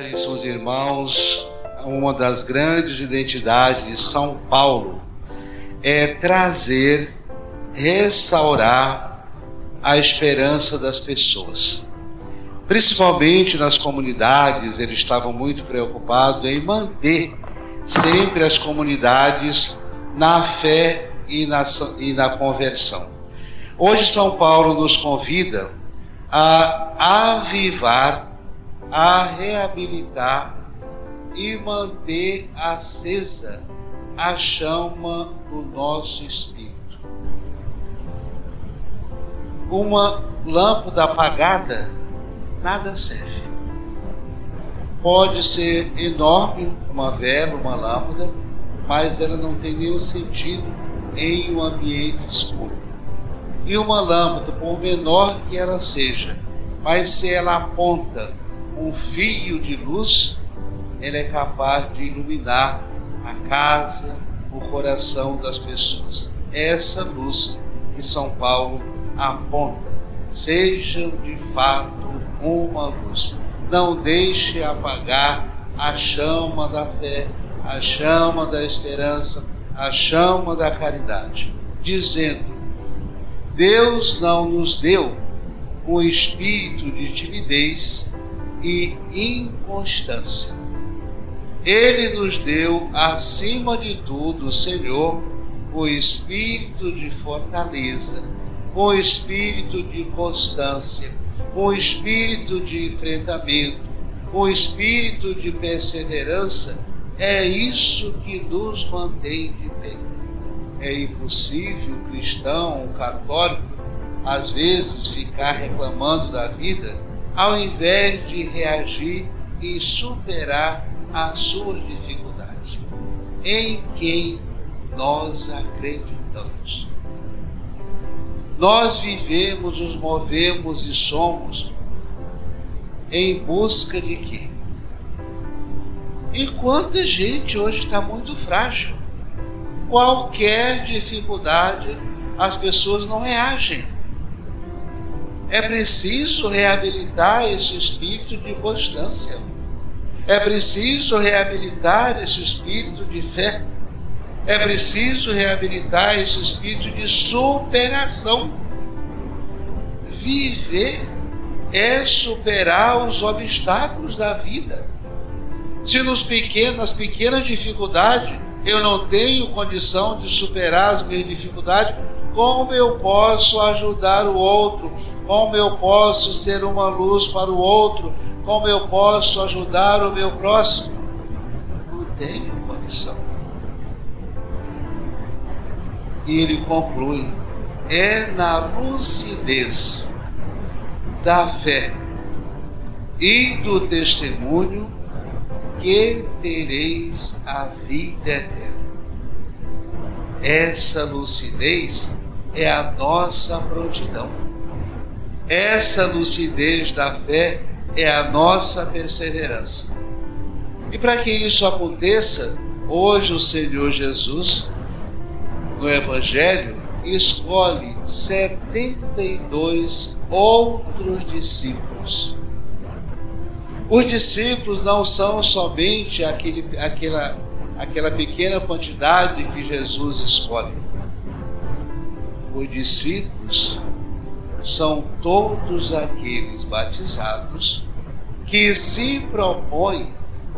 Caríssimos irmãos, uma das grandes identidades de São Paulo é trazer, restaurar a esperança das pessoas. Principalmente nas comunidades, eles estavam muito preocupados em manter sempre as comunidades na fé e na, e na conversão. Hoje, São Paulo nos convida a avivar, a reabilitar e manter acesa a chama do nosso espírito. Uma lâmpada apagada nada serve. Pode ser enorme uma vela, uma lâmpada, mas ela não tem nenhum sentido em um ambiente escuro. E uma lâmpada, por menor que ela seja, mas se ela aponta um fio de luz, ela é capaz de iluminar a casa, o coração das pessoas. Essa luz que São Paulo aponta, seja de fato uma luz. Não deixe apagar a chama da fé, a chama da esperança, a chama da caridade, dizendo: Deus não nos deu um espírito de timidez e inconstância. Ele nos deu, acima de tudo, Senhor, o espírito de fortaleza, o espírito de constância, o espírito de enfrentamento, o espírito de perseverança. É isso que nos mantém de pé. É impossível o cristão, o católico, às vezes ficar reclamando da vida, ao invés de reagir e superar as suas dificuldades. Em quem nós acreditamos. Nós vivemos, nos movemos e somos em busca de quê? E quanta gente hoje está muito frágil. Qualquer dificuldade, as pessoas não reagem. É preciso reabilitar esse espírito de constância. É preciso reabilitar esse espírito de fé. É preciso reabilitar esse espírito de superação. Viver é superar os obstáculos da vida. Se nos pequenos, nas pequenas dificuldades eu não tenho condição de superar as minhas dificuldades, como eu posso ajudar o outro? Como eu posso ser uma luz para o outro? Como eu posso ajudar o meu próximo? Não tenho condição. E ele conclui: é na lucidez da fé e do testemunho que tereis a vida eterna. Essa lucidez é a nossa prontidão. Essa lucidez da fé é a nossa perseverança. E para que isso aconteça, hoje o Senhor Jesus, no Evangelho, escolhe 72 outros discípulos. Os discípulos não são somente aquele, aquela, aquela pequena quantidade que Jesus escolhe. Os discípulos são todos aqueles batizados que se propõem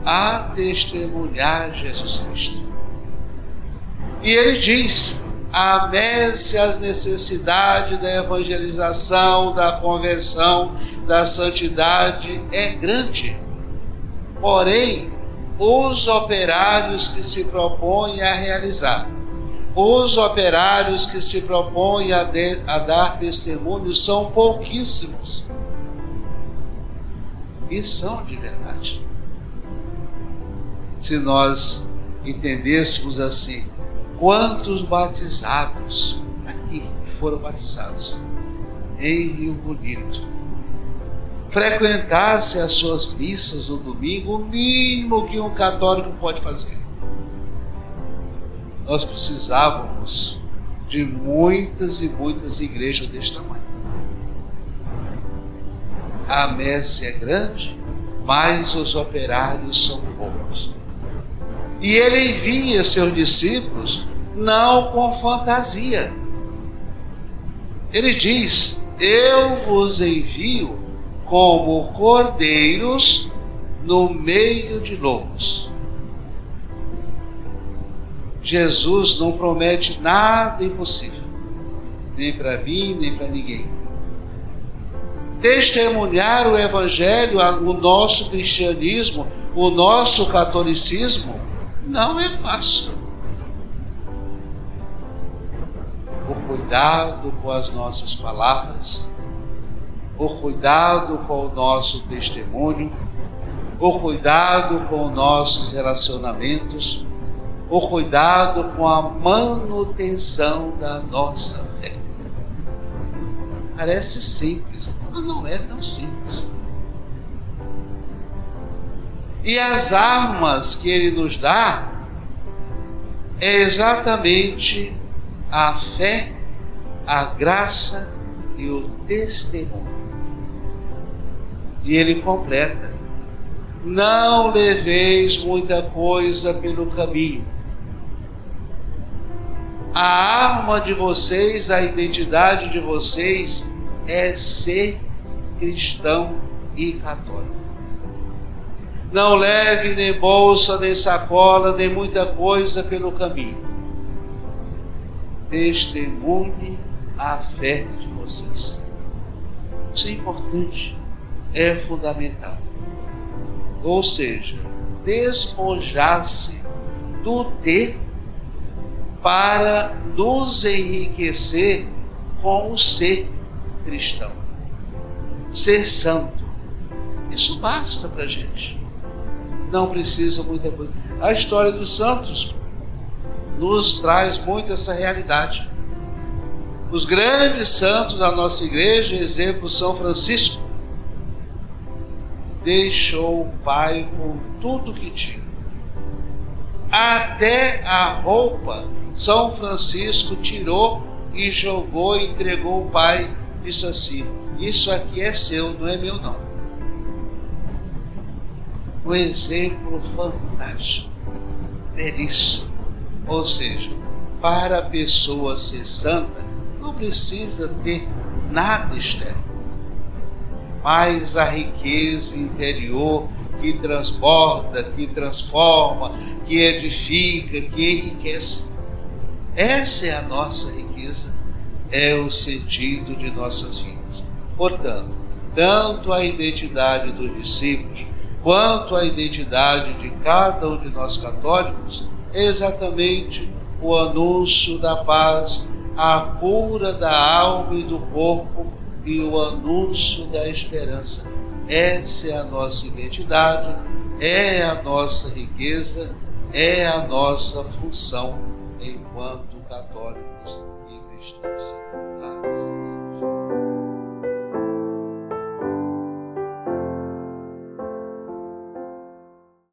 a testemunhar Jesus Cristo. E ele diz: amesse as necessidades da evangelização, da conversão, da santidade é grande. Porém, os operários que se propõem a realizar, os operários que se propõem a, de, a dar testemunho são pouquíssimos. E são de verdade. Se nós entendêssemos assim, quantos batizados aqui foram batizados em Rio Bonito frequentasse as suas missas no domingo, o mínimo que um católico pode fazer. Nós precisávamos de muitas e muitas igrejas deste tamanho. A messe é grande, mas os operários são poucos. E ele envia seus discípulos não com fantasia. Ele diz: Eu vos envio como cordeiros no meio de lobos. Jesus não promete nada impossível, nem para mim, nem para ninguém. Testemunhar o Evangelho, o nosso cristianismo, o nosso catolicismo, não é fácil. O cuidado com as nossas palavras, o cuidado com o nosso testemunho, o cuidado com nossos relacionamentos, o cuidado com a manutenção da nossa fé. Parece simples, mas não é tão simples. E as armas que ele nos dá é exatamente a fé, a graça e o testemunho. E ele completa: Não leveis muita coisa pelo caminho. A arma de vocês, a identidade de vocês é ser cristão e católico. Não leve nem bolsa, nem sacola, nem muita coisa pelo caminho. Testemunhe a fé de vocês. Isso é importante, é fundamental. Ou seja, despojar-se do ter para nos enriquecer com o ser cristão, ser santo. Isso basta para gente não precisa muita coisa. A história dos santos nos traz muito essa realidade. Os grandes santos da nossa igreja, exemplo São Francisco, deixou o pai com tudo que tinha. Até a roupa, São Francisco tirou e jogou, entregou o pai, disse assim: Isso aqui é seu, não é meu, não um exemplo fantástico, belíssimo. Ou seja, para a pessoa ser santa, não precisa ter nada externo, mas a riqueza interior que transborda, que transforma, que edifica, que enriquece. Essa é a nossa riqueza, é o sentido de nossas vidas. Portanto, tanto a identidade dos discípulos quanto à identidade de cada um de nós católicos, é exatamente o anúncio da paz, a cura da alma e do corpo e o anúncio da esperança. Essa é a nossa identidade, é a nossa riqueza, é a nossa função it was